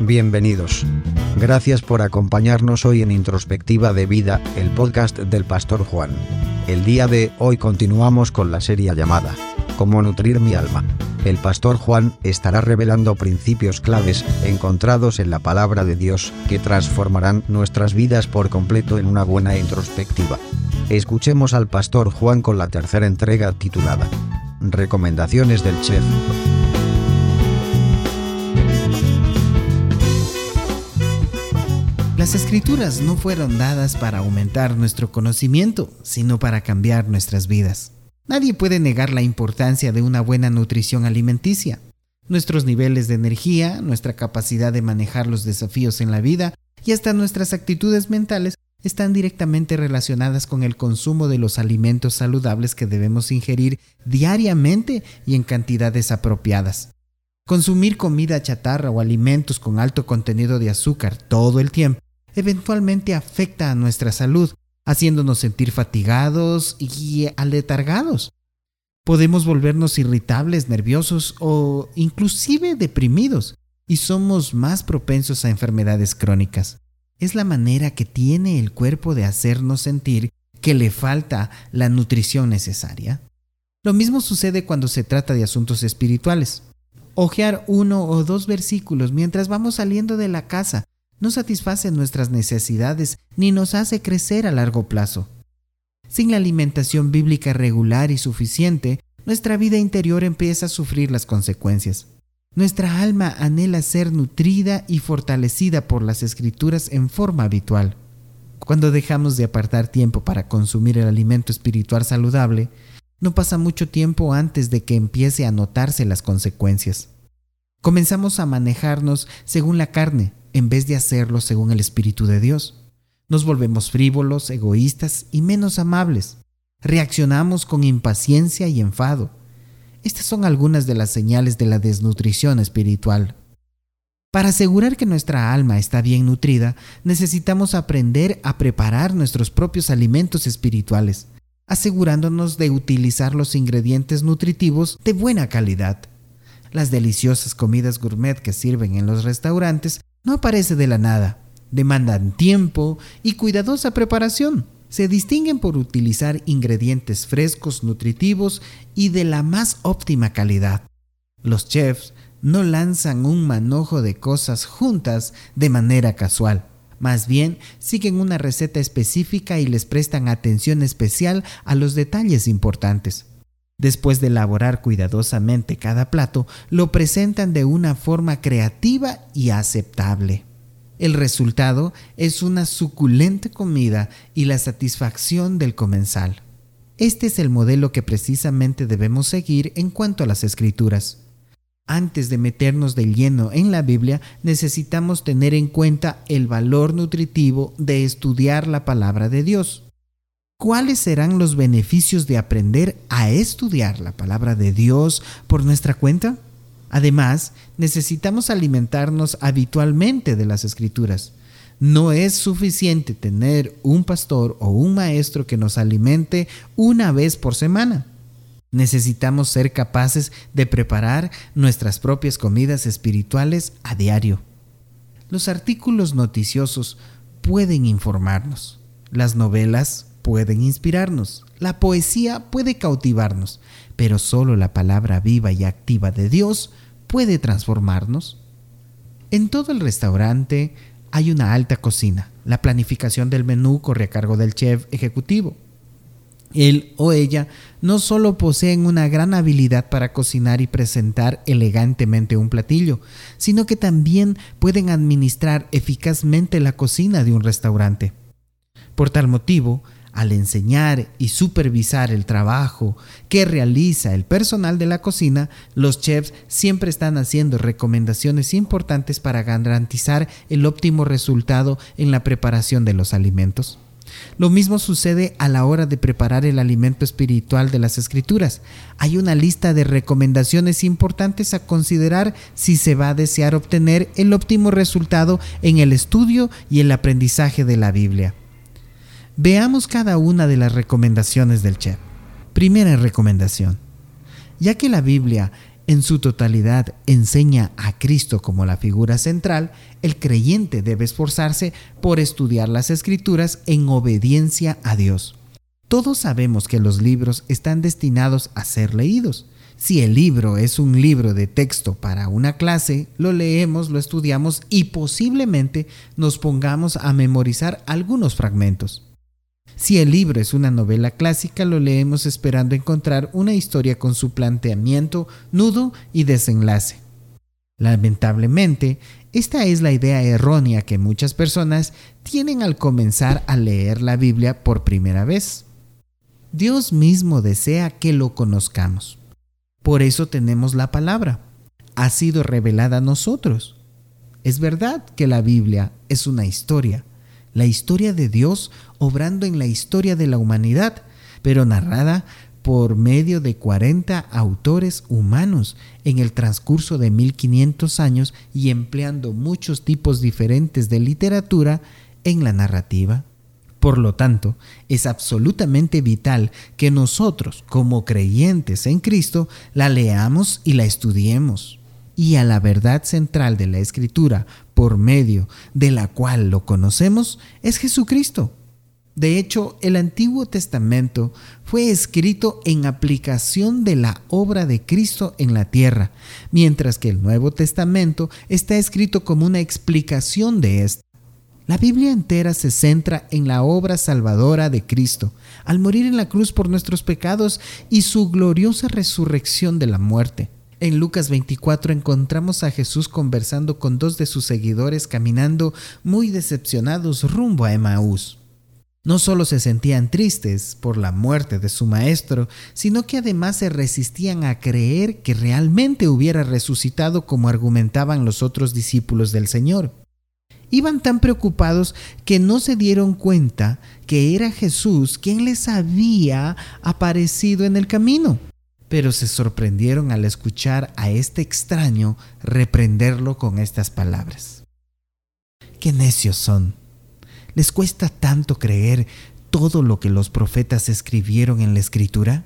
Bienvenidos. Gracias por acompañarnos hoy en Introspectiva de Vida, el podcast del Pastor Juan. El día de hoy continuamos con la serie llamada Cómo nutrir mi alma. El Pastor Juan estará revelando principios claves encontrados en la palabra de Dios que transformarán nuestras vidas por completo en una buena introspectiva. Escuchemos al Pastor Juan con la tercera entrega titulada Recomendaciones del Chef. Las escrituras no fueron dadas para aumentar nuestro conocimiento, sino para cambiar nuestras vidas. Nadie puede negar la importancia de una buena nutrición alimenticia. Nuestros niveles de energía, nuestra capacidad de manejar los desafíos en la vida y hasta nuestras actitudes mentales están directamente relacionadas con el consumo de los alimentos saludables que debemos ingerir diariamente y en cantidades apropiadas. Consumir comida chatarra o alimentos con alto contenido de azúcar todo el tiempo eventualmente afecta a nuestra salud, haciéndonos sentir fatigados y aletargados. Podemos volvernos irritables, nerviosos o inclusive deprimidos y somos más propensos a enfermedades crónicas. Es la manera que tiene el cuerpo de hacernos sentir que le falta la nutrición necesaria. Lo mismo sucede cuando se trata de asuntos espirituales. Ojear uno o dos versículos mientras vamos saliendo de la casa no satisface nuestras necesidades ni nos hace crecer a largo plazo. Sin la alimentación bíblica regular y suficiente, nuestra vida interior empieza a sufrir las consecuencias. Nuestra alma anhela ser nutrida y fortalecida por las escrituras en forma habitual. Cuando dejamos de apartar tiempo para consumir el alimento espiritual saludable, no pasa mucho tiempo antes de que empiece a notarse las consecuencias. Comenzamos a manejarnos según la carne, en vez de hacerlo según el Espíritu de Dios. Nos volvemos frívolos, egoístas y menos amables. Reaccionamos con impaciencia y enfado. Estas son algunas de las señales de la desnutrición espiritual. Para asegurar que nuestra alma está bien nutrida, necesitamos aprender a preparar nuestros propios alimentos espirituales, asegurándonos de utilizar los ingredientes nutritivos de buena calidad. Las deliciosas comidas gourmet que sirven en los restaurantes no aparece de la nada. Demandan tiempo y cuidadosa preparación. Se distinguen por utilizar ingredientes frescos, nutritivos y de la más óptima calidad. Los chefs no lanzan un manojo de cosas juntas de manera casual. Más bien, siguen una receta específica y les prestan atención especial a los detalles importantes. Después de elaborar cuidadosamente cada plato, lo presentan de una forma creativa y aceptable. El resultado es una suculenta comida y la satisfacción del comensal. Este es el modelo que precisamente debemos seguir en cuanto a las escrituras. Antes de meternos de lleno en la Biblia, necesitamos tener en cuenta el valor nutritivo de estudiar la palabra de Dios. ¿Cuáles serán los beneficios de aprender a estudiar la palabra de Dios por nuestra cuenta? Además, necesitamos alimentarnos habitualmente de las escrituras. No es suficiente tener un pastor o un maestro que nos alimente una vez por semana. Necesitamos ser capaces de preparar nuestras propias comidas espirituales a diario. Los artículos noticiosos pueden informarnos. Las novelas pueden inspirarnos, la poesía puede cautivarnos, pero solo la palabra viva y activa de Dios puede transformarnos. En todo el restaurante hay una alta cocina. La planificación del menú corre a cargo del chef ejecutivo. Él o ella no solo poseen una gran habilidad para cocinar y presentar elegantemente un platillo, sino que también pueden administrar eficazmente la cocina de un restaurante. Por tal motivo, al enseñar y supervisar el trabajo que realiza el personal de la cocina, los chefs siempre están haciendo recomendaciones importantes para garantizar el óptimo resultado en la preparación de los alimentos. Lo mismo sucede a la hora de preparar el alimento espiritual de las escrituras. Hay una lista de recomendaciones importantes a considerar si se va a desear obtener el óptimo resultado en el estudio y el aprendizaje de la Biblia. Veamos cada una de las recomendaciones del chef. Primera recomendación. Ya que la Biblia en su totalidad enseña a Cristo como la figura central, el creyente debe esforzarse por estudiar las escrituras en obediencia a Dios. Todos sabemos que los libros están destinados a ser leídos. Si el libro es un libro de texto para una clase, lo leemos, lo estudiamos y posiblemente nos pongamos a memorizar algunos fragmentos. Si el libro es una novela clásica, lo leemos esperando encontrar una historia con su planteamiento, nudo y desenlace. Lamentablemente, esta es la idea errónea que muchas personas tienen al comenzar a leer la Biblia por primera vez. Dios mismo desea que lo conozcamos. Por eso tenemos la palabra. Ha sido revelada a nosotros. Es verdad que la Biblia es una historia, la historia de Dios obrando en la historia de la humanidad, pero narrada por medio de 40 autores humanos en el transcurso de 1500 años y empleando muchos tipos diferentes de literatura en la narrativa. Por lo tanto, es absolutamente vital que nosotros, como creyentes en Cristo, la leamos y la estudiemos. Y a la verdad central de la Escritura, por medio de la cual lo conocemos, es Jesucristo. De hecho, el Antiguo Testamento fue escrito en aplicación de la obra de Cristo en la tierra, mientras que el Nuevo Testamento está escrito como una explicación de esto. La Biblia entera se centra en la obra salvadora de Cristo, al morir en la cruz por nuestros pecados y su gloriosa resurrección de la muerte. En Lucas 24 encontramos a Jesús conversando con dos de sus seguidores caminando muy decepcionados rumbo a Emaús. No solo se sentían tristes por la muerte de su maestro, sino que además se resistían a creer que realmente hubiera resucitado como argumentaban los otros discípulos del Señor. Iban tan preocupados que no se dieron cuenta que era Jesús quien les había aparecido en el camino. Pero se sorprendieron al escuchar a este extraño reprenderlo con estas palabras. ¡Qué necios son! ¿Les cuesta tanto creer todo lo que los profetas escribieron en la escritura?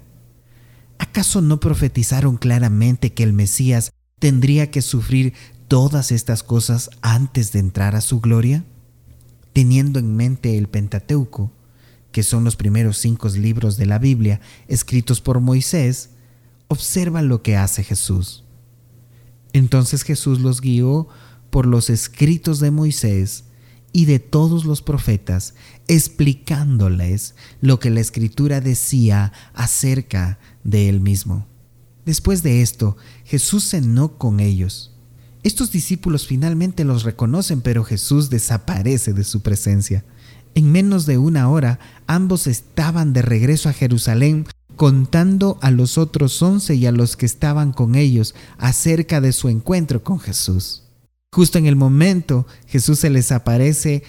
¿Acaso no profetizaron claramente que el Mesías tendría que sufrir todas estas cosas antes de entrar a su gloria? Teniendo en mente el Pentateuco, que son los primeros cinco libros de la Biblia escritos por Moisés, observa lo que hace Jesús. Entonces Jesús los guió por los escritos de Moisés y de todos los profetas, explicándoles lo que la escritura decía acerca de él mismo. Después de esto, Jesús cenó con ellos estos discípulos finalmente los reconocen, pero Jesús desaparece de su presencia. En menos de una hora, ambos estaban de regreso a Jerusalén contando a los otros once y a los que estaban con ellos acerca de su encuentro con Jesús. Justo en el momento, Jesús se les aparece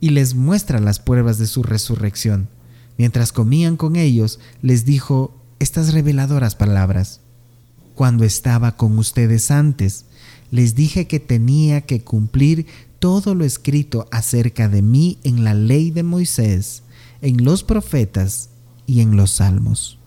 y les muestra las pruebas de su resurrección. Mientras comían con ellos, les dijo estas reveladoras palabras. Cuando estaba con ustedes antes, les dije que tenía que cumplir todo lo escrito acerca de mí en la ley de Moisés, en los profetas y en los salmos.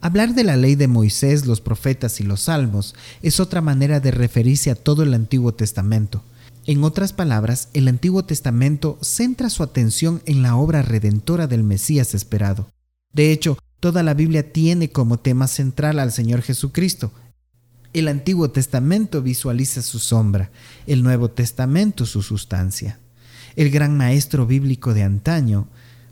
Hablar de la ley de Moisés, los profetas y los salmos es otra manera de referirse a todo el Antiguo Testamento. En otras palabras, el Antiguo Testamento centra su atención en la obra redentora del Mesías esperado. De hecho, toda la Biblia tiene como tema central al Señor Jesucristo, el Antiguo Testamento visualiza su sombra, el Nuevo Testamento su sustancia. El gran maestro bíblico de antaño,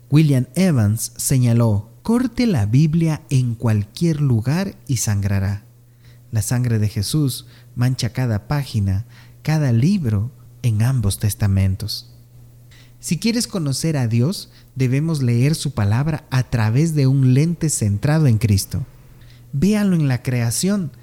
William Evans, señaló, corte la Biblia en cualquier lugar y sangrará. La sangre de Jesús mancha cada página, cada libro en ambos testamentos. Si quieres conocer a Dios, debemos leer su palabra a través de un lente centrado en Cristo. Véalo en la creación,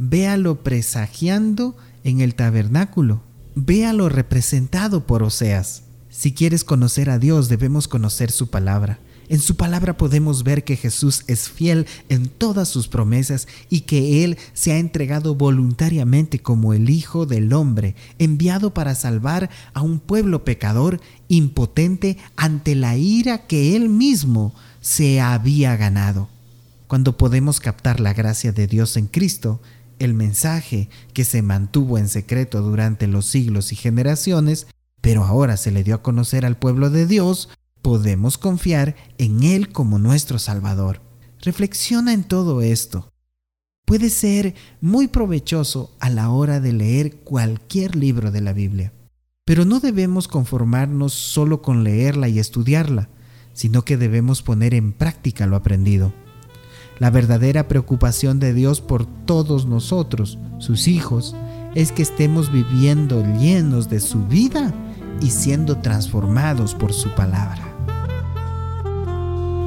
véalo presagiando en el tabernáculo, véalo representado por Oseas. Si quieres conocer a Dios, debemos conocer su palabra. En su palabra podemos ver que Jesús es fiel en todas sus promesas y que Él se ha entregado voluntariamente como el Hijo del Hombre, enviado para salvar a un pueblo pecador impotente ante la ira que Él mismo se había ganado. Cuando podemos captar la gracia de Dios en Cristo, el mensaje que se mantuvo en secreto durante los siglos y generaciones, pero ahora se le dio a conocer al pueblo de Dios, podemos confiar en Él como nuestro Salvador. Reflexiona en todo esto. Puede ser muy provechoso a la hora de leer cualquier libro de la Biblia, pero no debemos conformarnos solo con leerla y estudiarla, sino que debemos poner en práctica lo aprendido. La verdadera preocupación de Dios por todos nosotros, sus hijos, es que estemos viviendo llenos de su vida y siendo transformados por su palabra.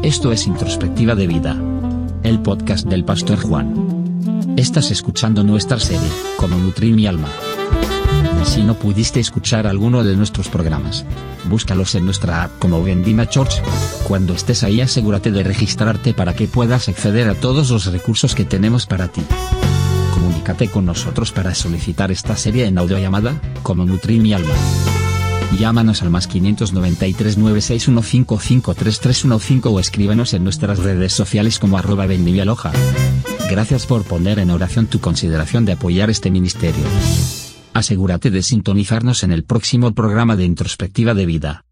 Esto es Introspectiva de Vida, el podcast del Pastor Juan. Estás escuchando nuestra serie, Cómo nutrir mi alma. Si no pudiste escuchar alguno de nuestros programas, búscalos en nuestra app como Vendima Church. Cuando estés ahí asegúrate de registrarte para que puedas acceder a todos los recursos que tenemos para ti. Comunícate con nosotros para solicitar esta serie en audio llamada, como nutrir mi alma. Llámanos al más 593 961553315 o escríbanos en nuestras redes sociales como arroba Aloha. Gracias por poner en oración tu consideración de apoyar este ministerio. Asegúrate de sintonizarnos en el próximo programa de Introspectiva de Vida.